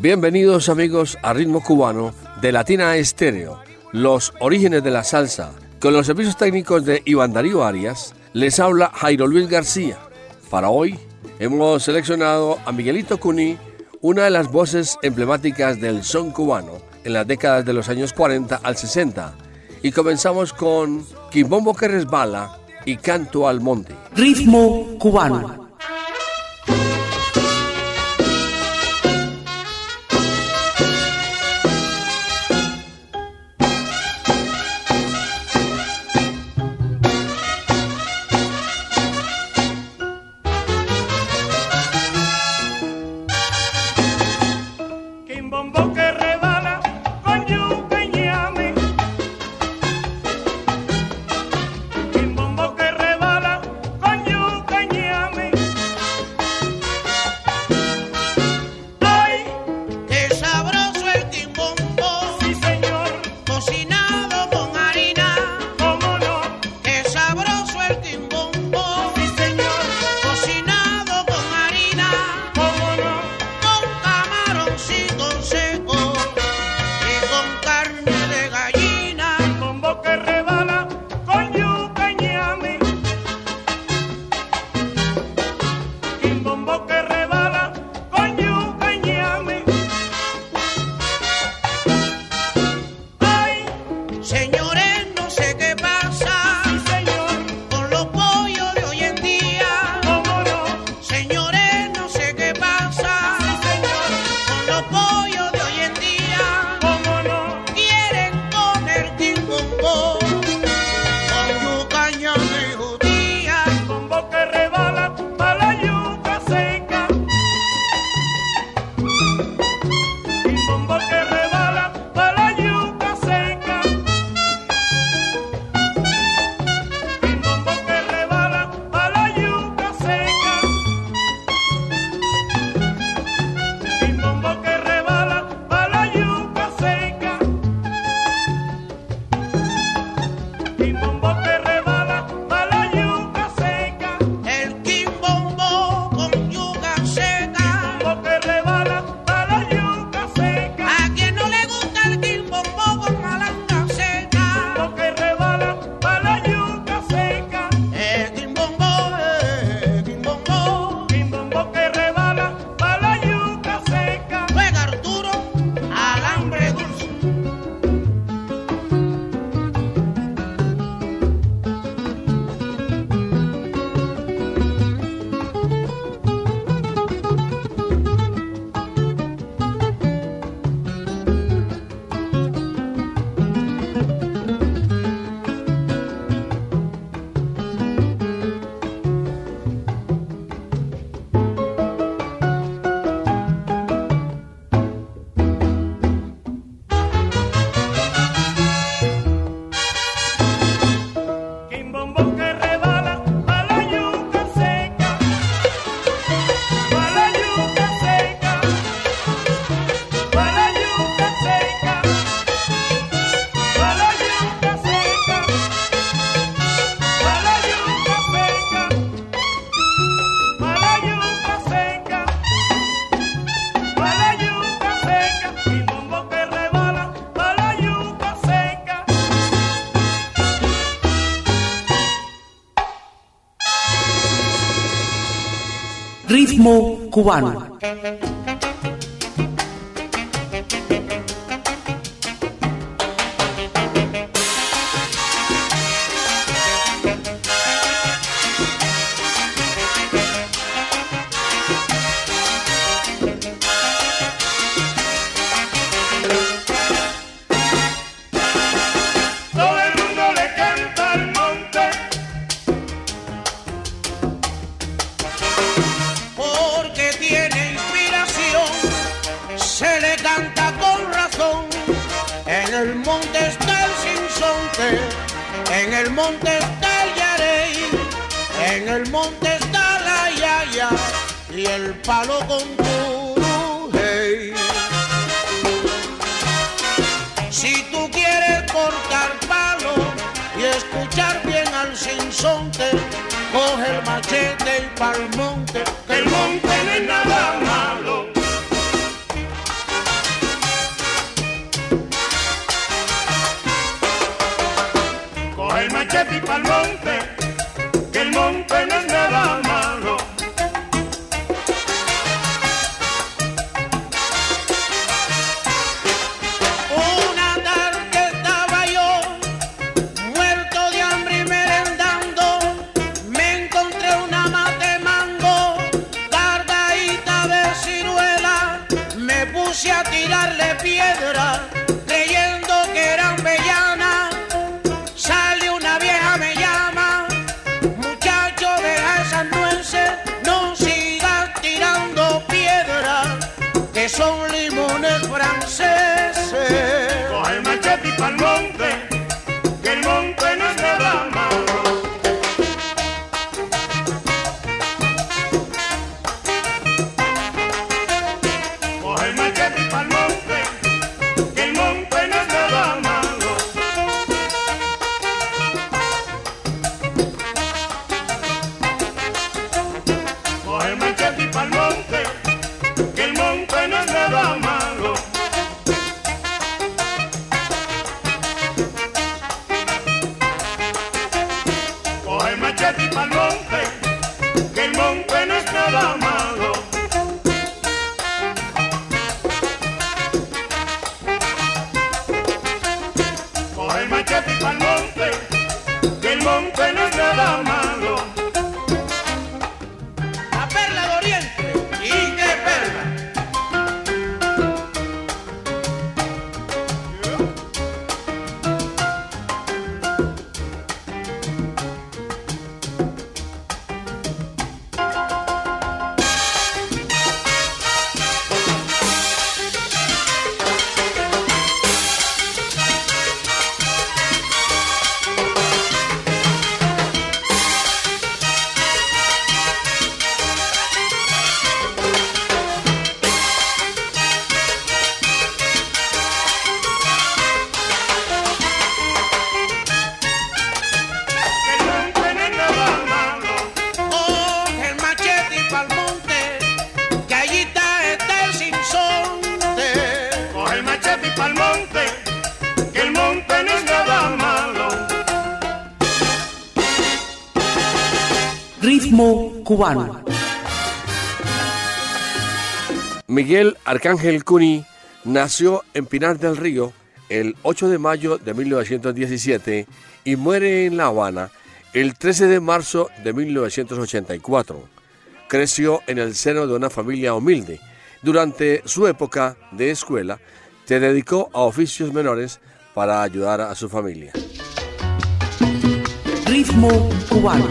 Bienvenidos amigos a Ritmo Cubano de Latina Estéreo, los orígenes de la salsa. Con los servicios técnicos de Iván Darío Arias, les habla Jairo Luis García. Para hoy hemos seleccionado a Miguelito Cuní, una de las voces emblemáticas del son cubano en las décadas de los años 40 al 60. Y comenzamos con Quimbombo que resbala y canto al monte. Ritmo cubano. Cubano. Ritmo Barry Moon. Miguel Arcángel Cuni nació en Pinar del Río el 8 de mayo de 1917 y muere en La Habana el 13 de marzo de 1984. Creció en el seno de una familia humilde. Durante su época de escuela, se dedicó a oficios menores para ayudar a su familia. Ritmo cubano.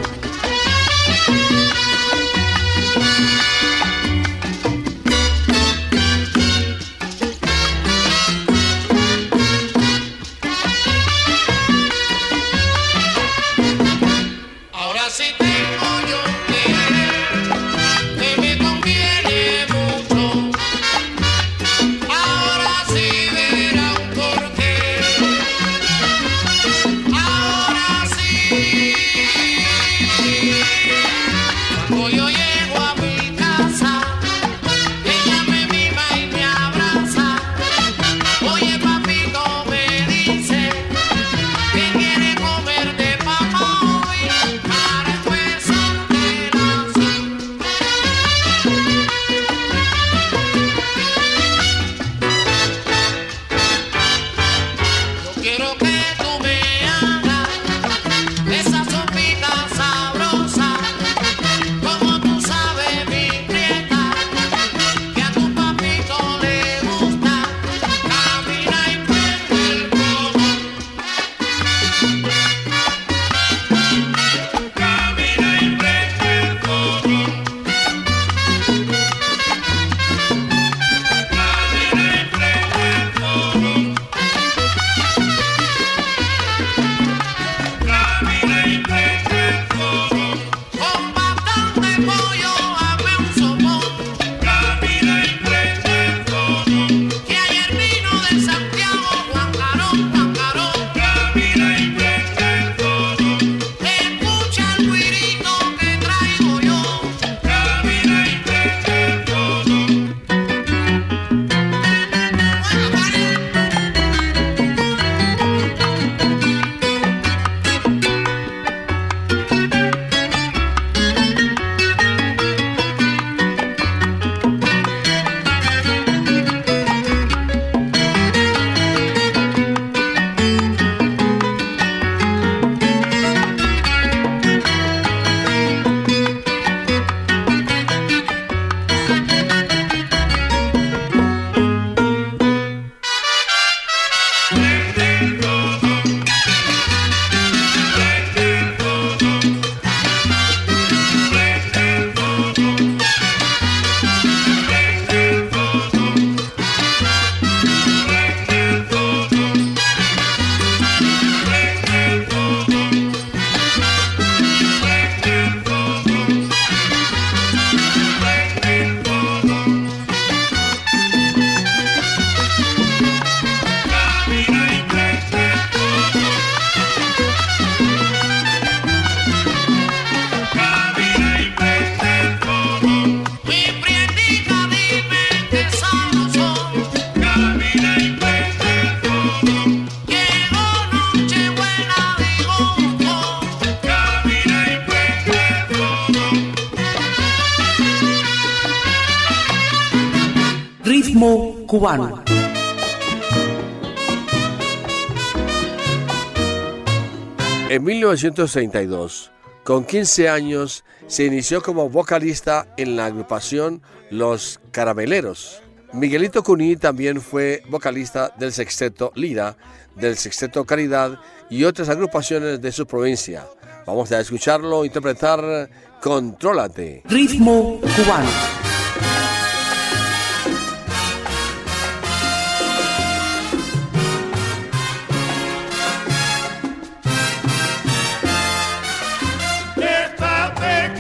1932, con 15 años, se inició como vocalista en la agrupación Los Carameleros. Miguelito Cuní también fue vocalista del sexteto Lira, del sexteto Caridad y otras agrupaciones de su provincia. Vamos a escucharlo interpretar Contrólate. Ritmo cubano.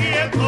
Yeah.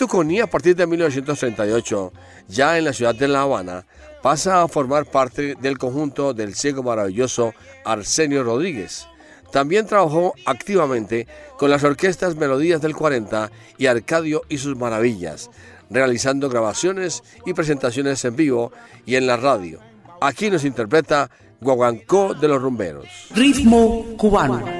Alberto a partir de 1938, ya en la ciudad de La Habana, pasa a formar parte del conjunto del ciego maravilloso Arsenio Rodríguez. También trabajó activamente con las orquestas Melodías del 40 y Arcadio y sus maravillas, realizando grabaciones y presentaciones en vivo y en la radio. Aquí nos interpreta Guaguancó de los Rumberos. Ritmo cubano.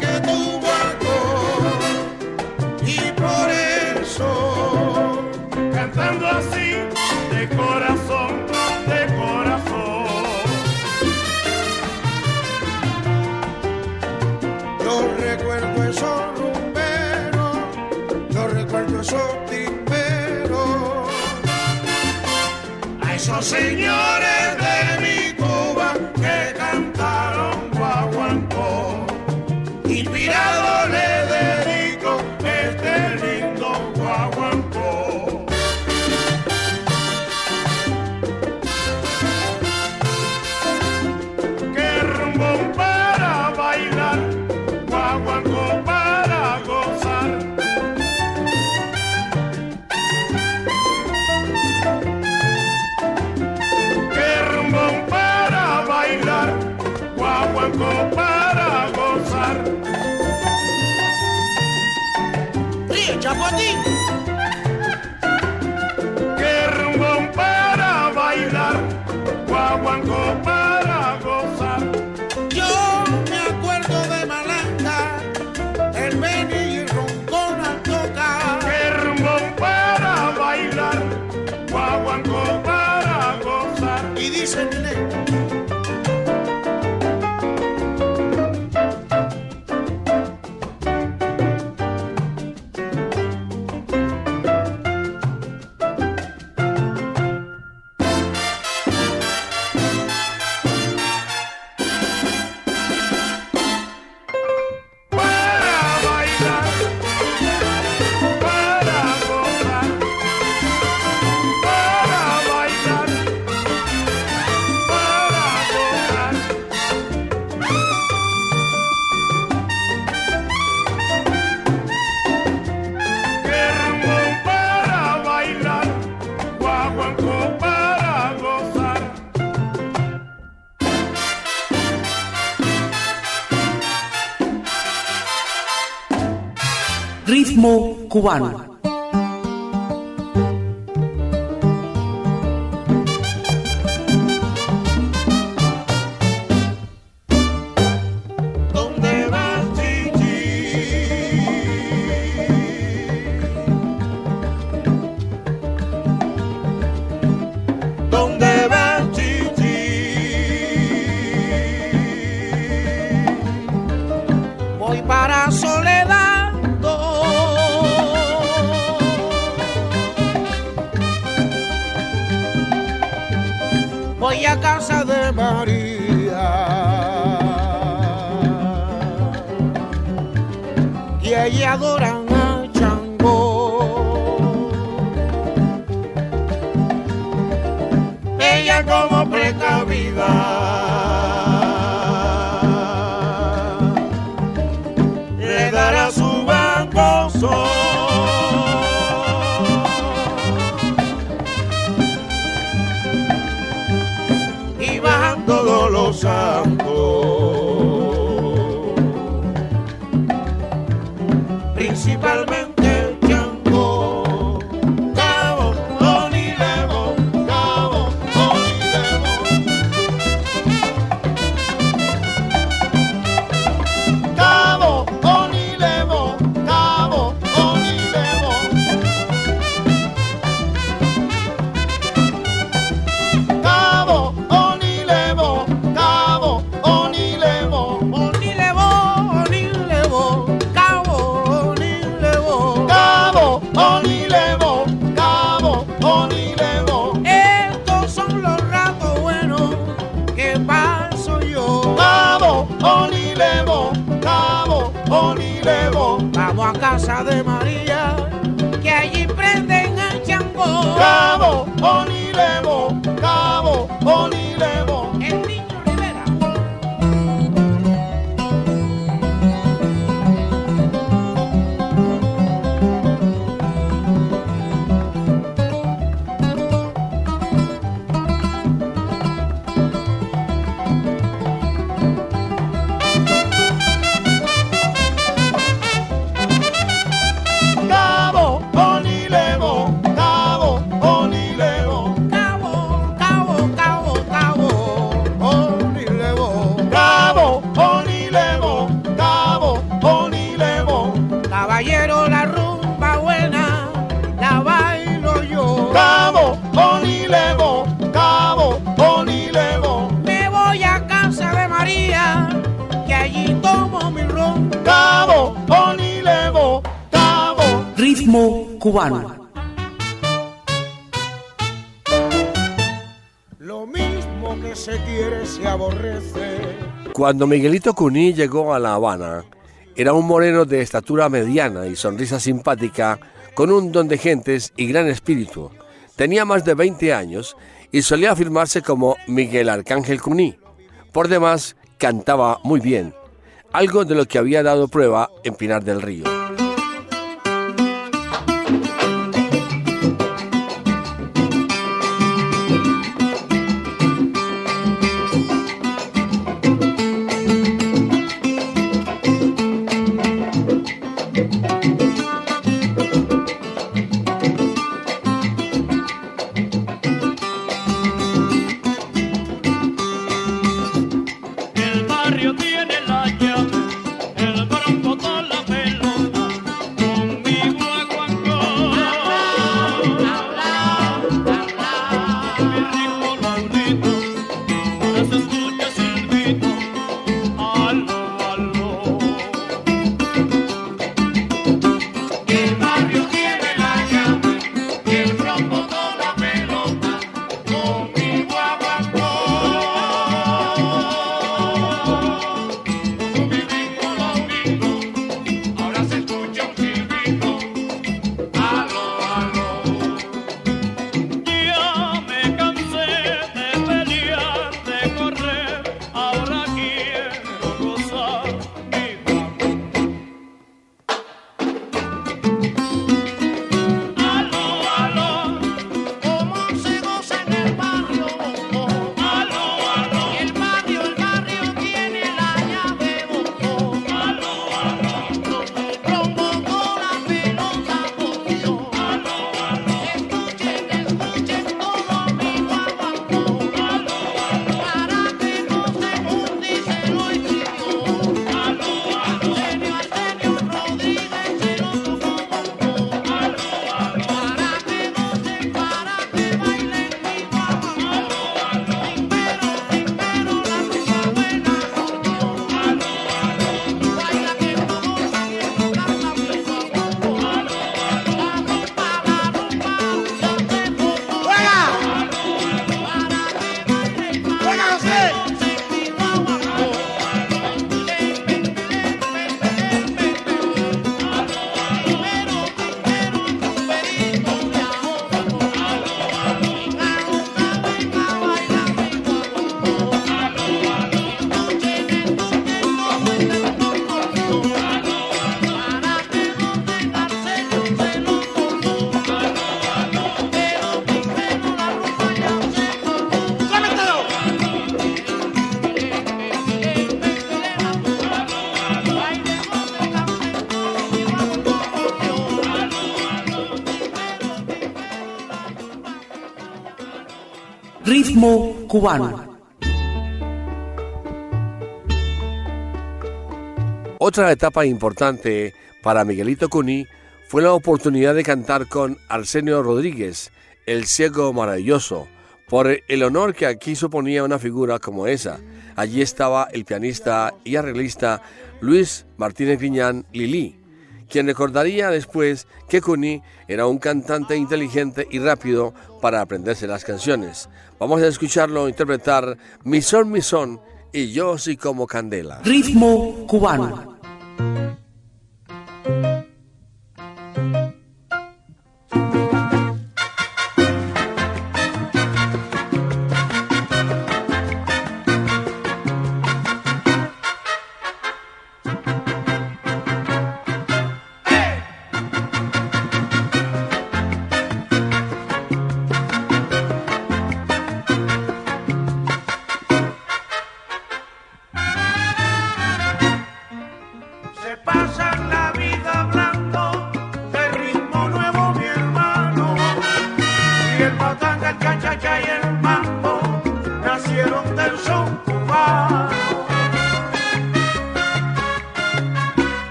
Que tu barco, y por eso cantando así de corazón, de corazón. Yo recuerdo esos rumberos, yo recuerdo esos timberos. A esos señores. la poitrine. 万物 Cuando Miguelito Cuní llegó a La Habana, era un moreno de estatura mediana y sonrisa simpática, con un don de gentes y gran espíritu. Tenía más de 20 años y solía afirmarse como Miguel Arcángel Cuní. Por demás, cantaba muy bien, algo de lo que había dado prueba en Pinar del Río. Otra etapa importante para Miguelito Cuní fue la oportunidad de cantar con Arsenio Rodríguez, el ciego maravilloso, por el honor que aquí suponía una figura como esa. Allí estaba el pianista y arreglista Luis Martínez Griñán Lili, quien recordaría después que Cuní era un cantante inteligente y rápido para aprenderse las canciones. Vamos a escucharlo interpretar Mi son, mi son y yo soy como candela. Ritmo cubano.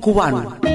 Cubano.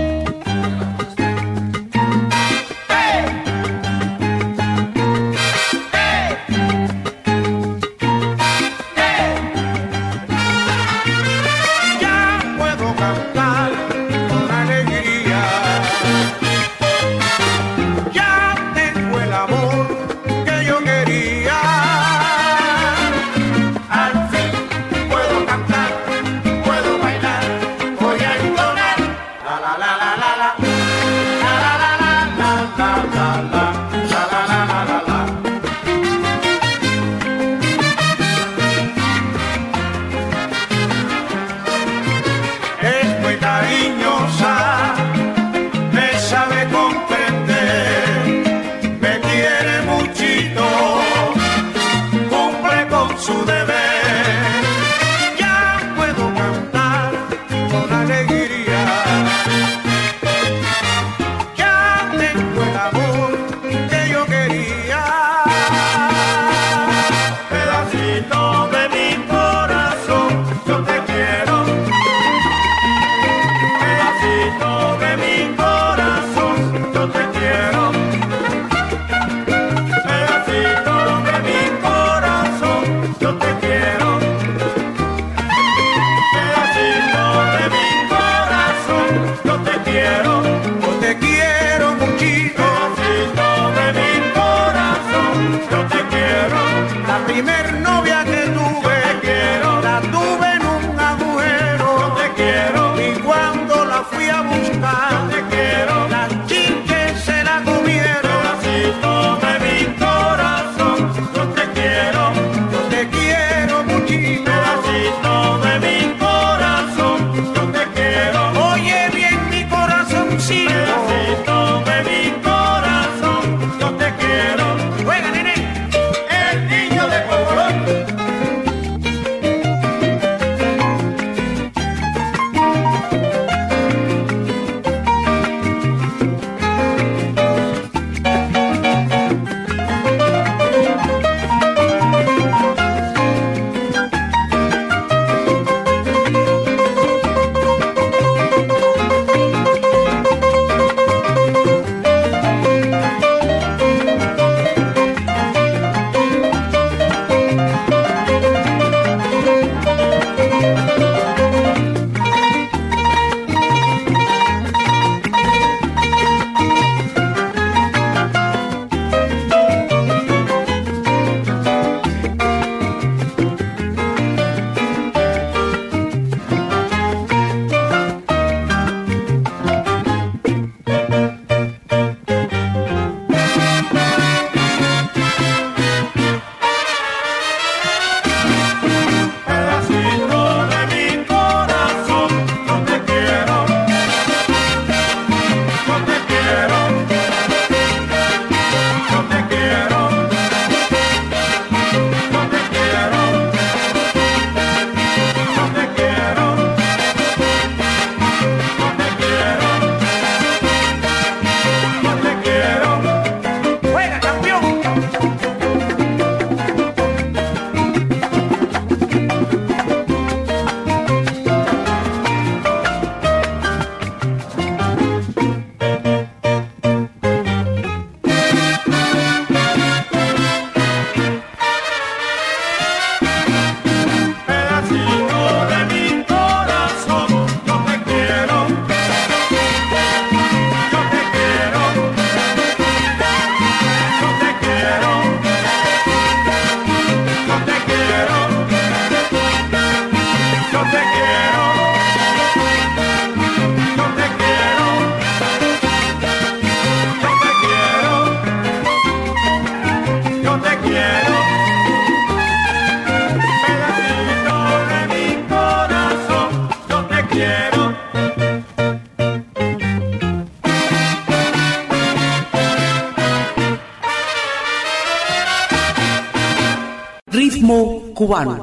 Cubano.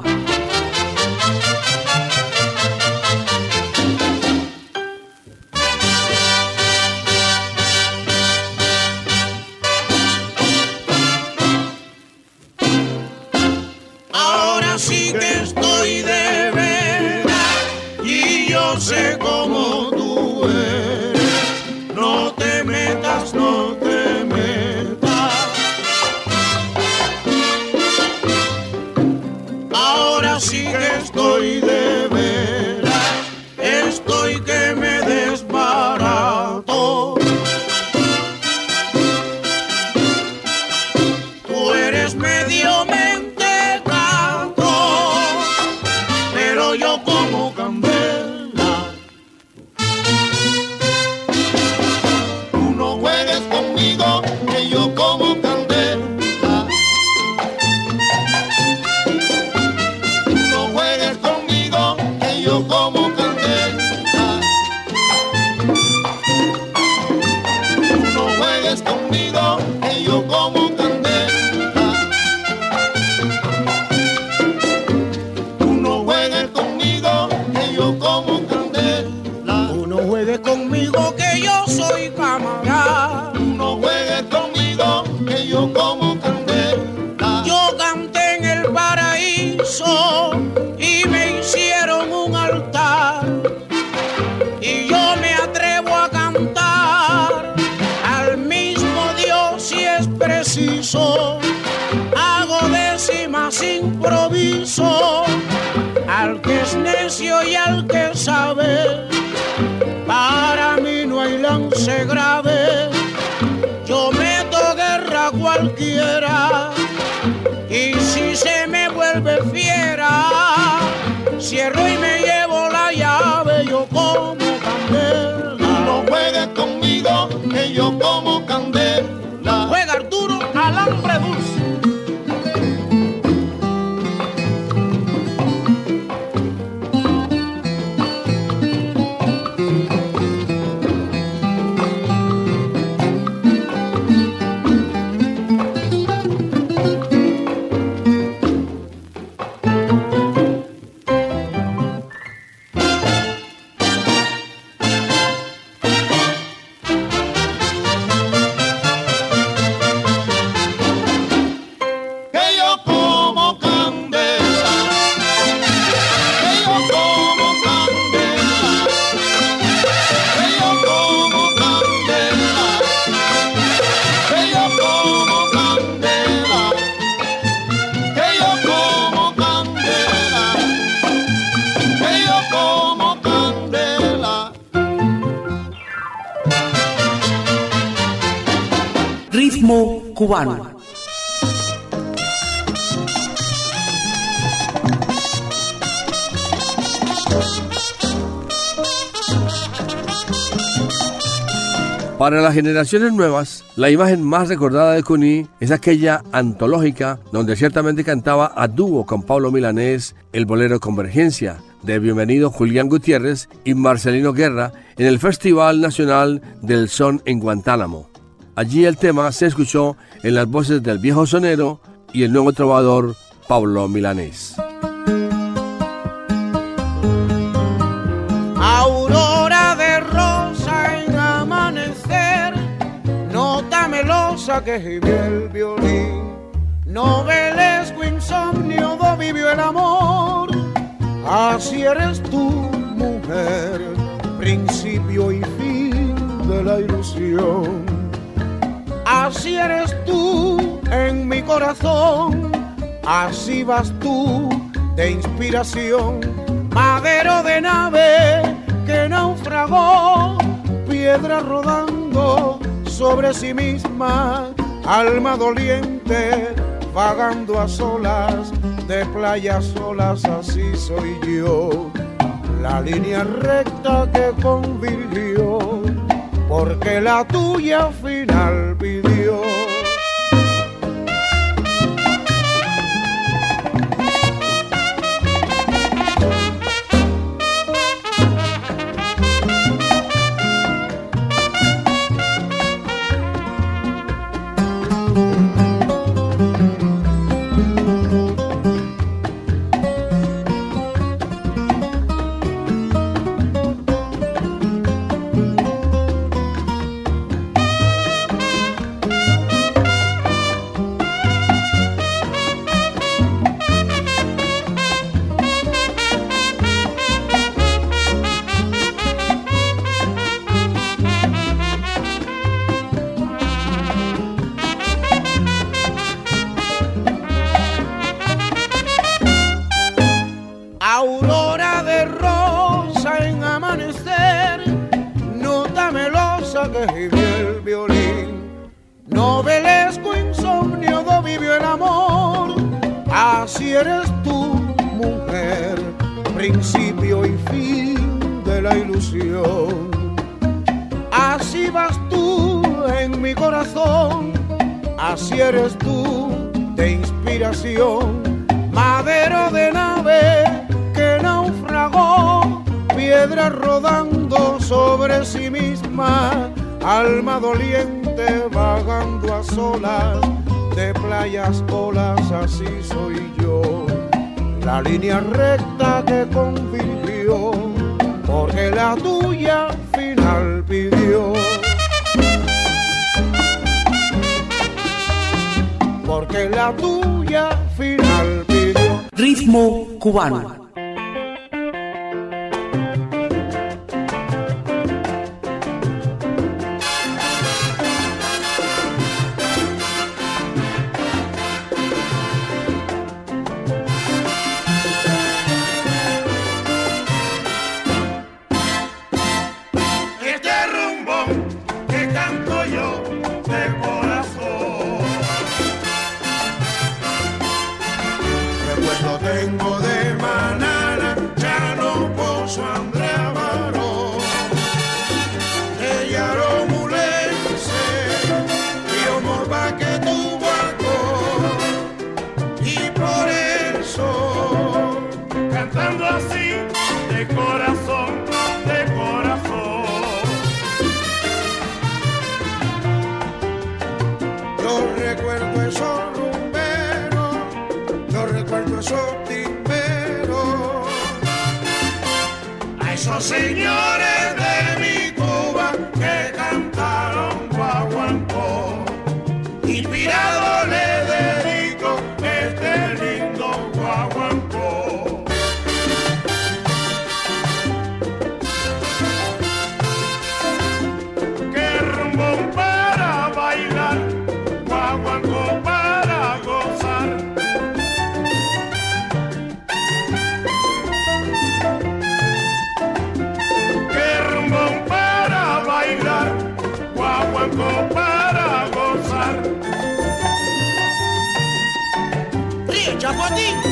Para las generaciones nuevas, la imagen más recordada de Cuní es aquella antológica donde ciertamente cantaba a dúo con Pablo Milanés el bolero Convergencia de Bienvenido Julián Gutiérrez y Marcelino Guerra en el Festival Nacional del Son en Guantánamo. Allí el tema se escuchó en las voces del viejo sonero y el nuevo trovador Pablo Milanés. Que el violín, novelesco insomnio vivió el amor, así eres tú, mujer, principio y fin de la ilusión. Así eres tú en mi corazón, así vas tú de inspiración, madero de nave que naufragó, piedra rodando sobre sí misma, alma doliente vagando a solas, de playas solas, así soy yo. La línea recta que convirtió, porque la tuya final la tuya final pidió. Porque la tuya final pidió. Ritmo cubano. Rapoti!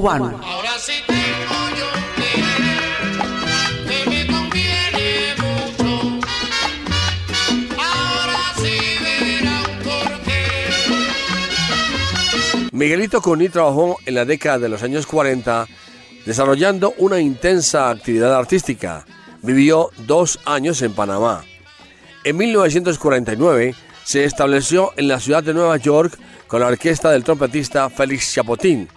cubano. Ahora sí te voy a... Miguelito Cuní trabajó en la década de los años 40 desarrollando una intensa actividad artística. Vivió dos años en Panamá. En 1949 se estableció en la ciudad de Nueva York con la orquesta del trompetista Félix Chapotín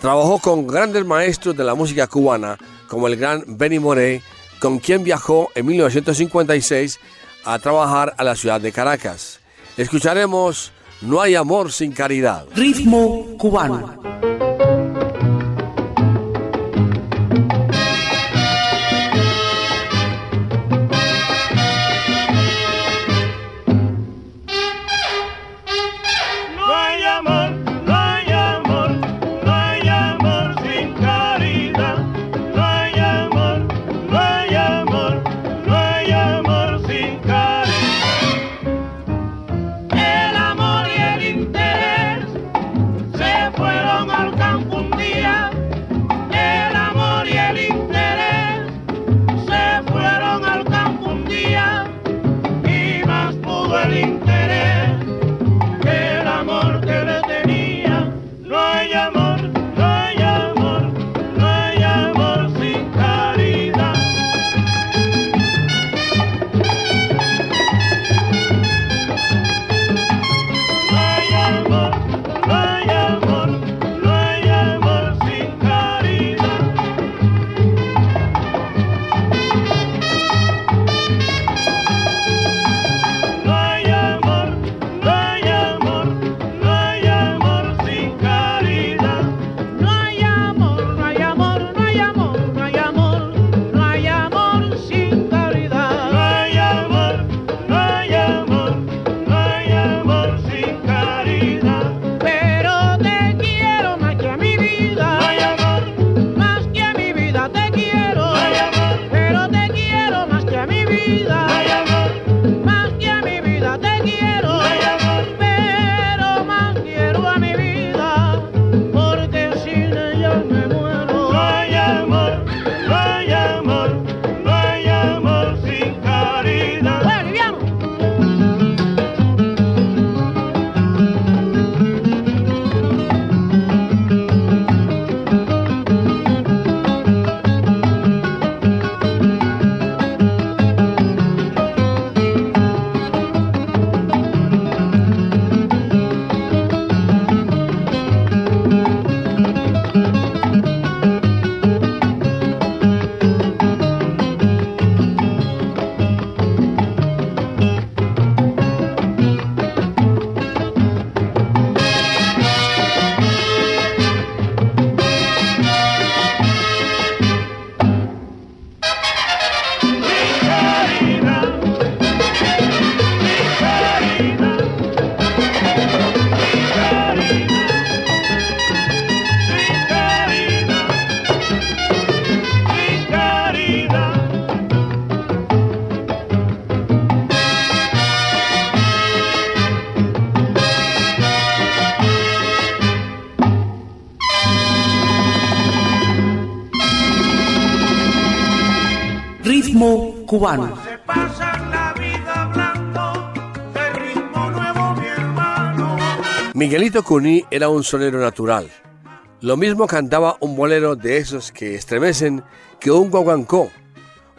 Trabajó con grandes maestros de la música cubana, como el gran Benny Moré, con quien viajó en 1956 a trabajar a la ciudad de Caracas. Escucharemos No hay amor sin caridad. Ritmo cubano. Miguelito Cuní era un sonero natural. Lo mismo cantaba un bolero de esos que estremecen que un guaguancó,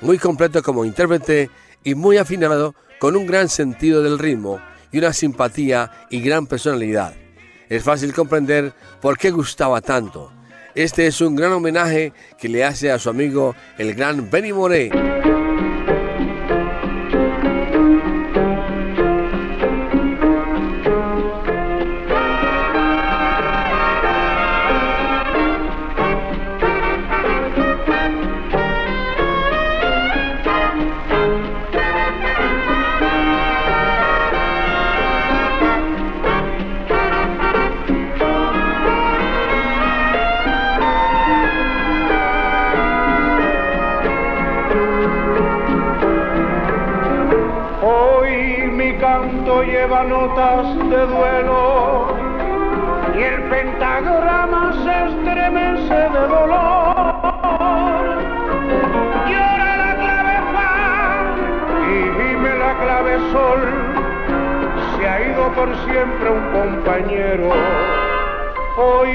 muy completo como intérprete y muy afinado con un gran sentido del ritmo y una simpatía y gran personalidad. Es fácil comprender por qué gustaba tanto. Este es un gran homenaje que le hace a su amigo el gran Benny Moré.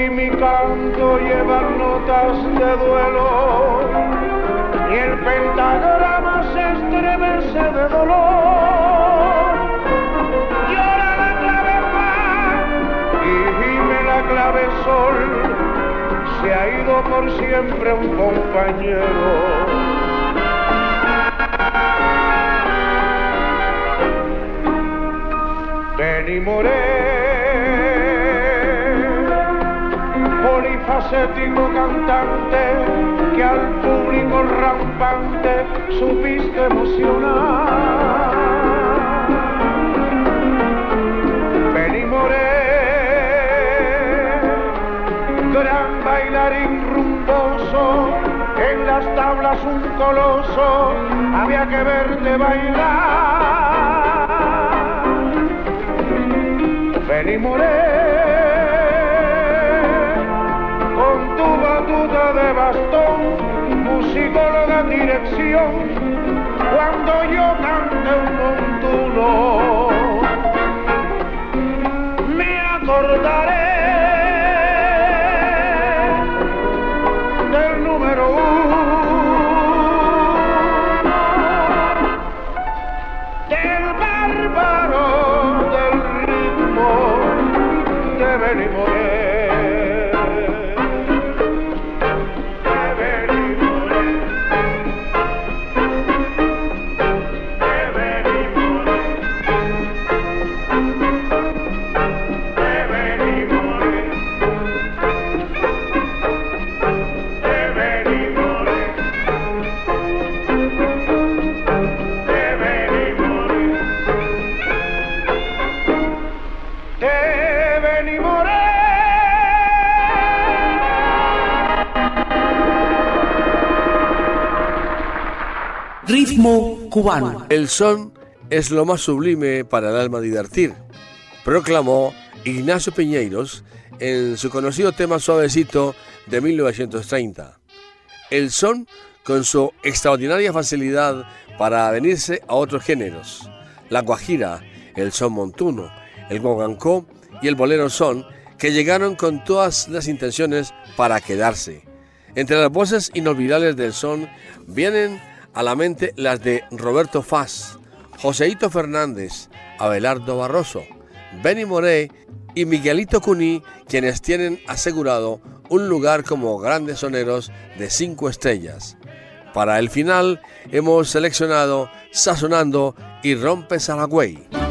Hoy mi canto lleva notas de duelo y el pentagrama se estremece de dolor. Llora la clave fa y gime la clave sol. Se ha ido por siempre un compañero. Benny Moré, cantante que al público rampante supiste emocionar. Benny Moré, gran bailarín rumboso, en las tablas un coloso, había que verte bailar. Benny Moré, en dirección, cuando yo cante un montuno, El son es lo más sublime para el alma divertir, proclamó Ignacio Piñeiros en su conocido tema suavecito de 1930. El son, con su extraordinaria facilidad para venirse a otros géneros, la guajira, el son montuno, el guaguancó y el bolero son, que llegaron con todas las intenciones para quedarse. Entre las voces inolvidables del son vienen a la mente las de Roberto Faz, Joseito Fernández, Abelardo Barroso, Benny Moré y Miguelito Cuní, quienes tienen asegurado un lugar como grandes soneros de cinco estrellas. Para el final hemos seleccionado Sazonando y Rompe Saragüey.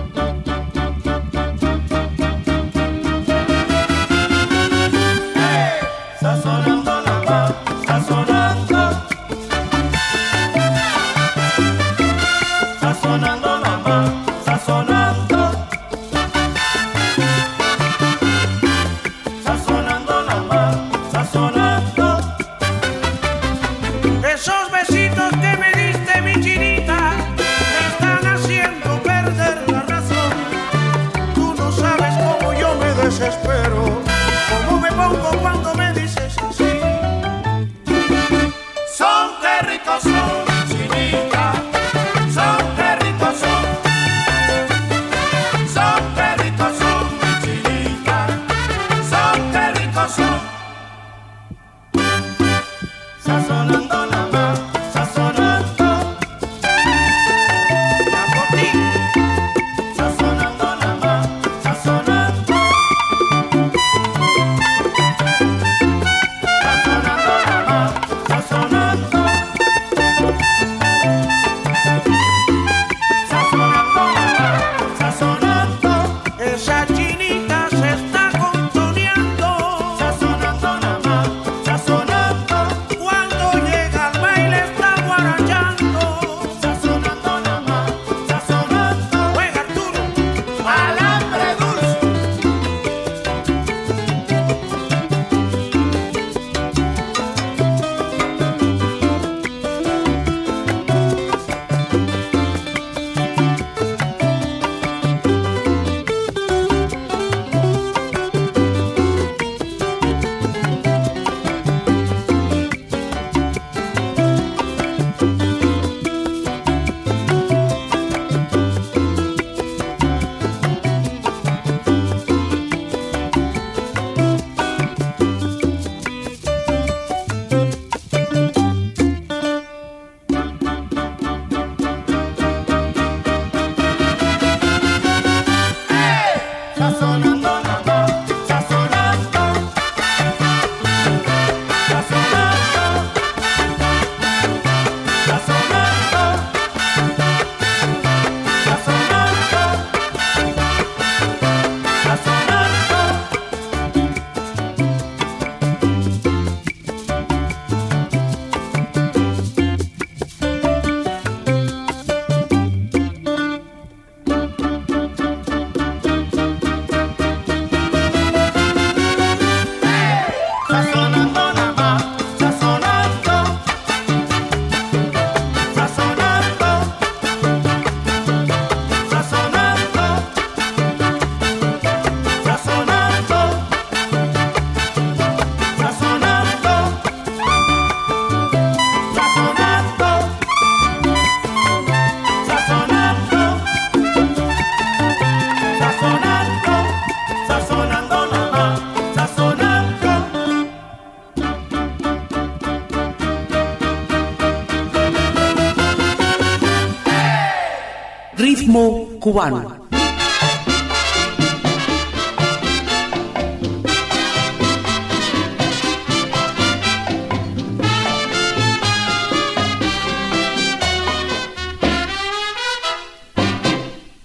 Ritmo cubano.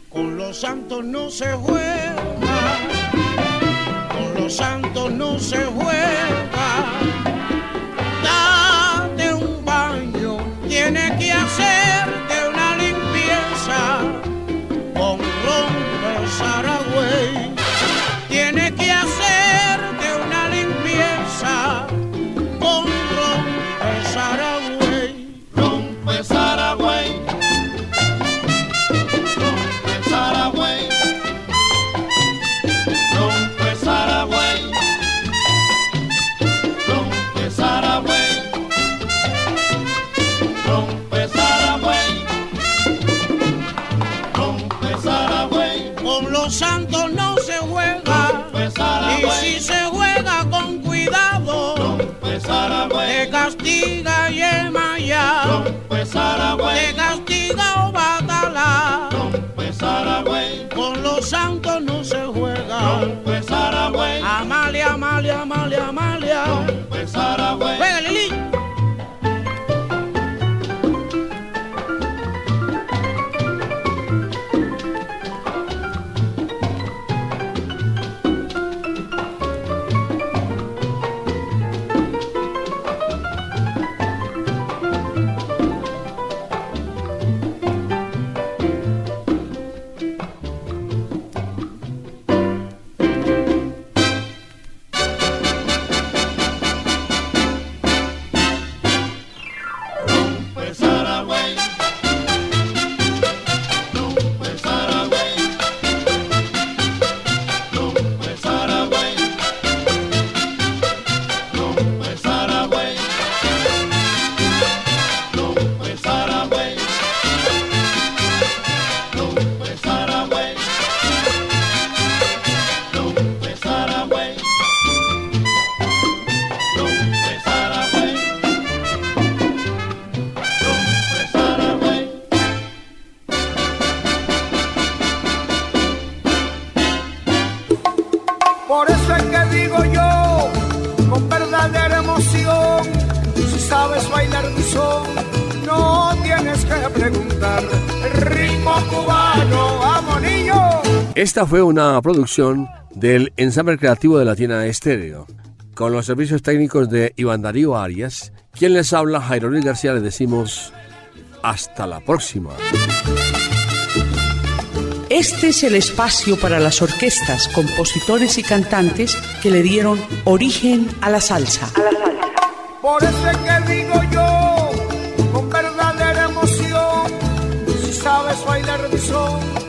Con los santos no se juega, Esta fue una producción del ensamble creativo de Latina Estéreo. Con los servicios técnicos de Iván Darío Arias, quien les habla, Jairo Luis García, les decimos hasta la próxima. Este es el espacio para las orquestas, compositores y cantantes que le dieron origen a la salsa. Por eso es que digo yo, con verdadera emoción, si sabes bailar mi son, no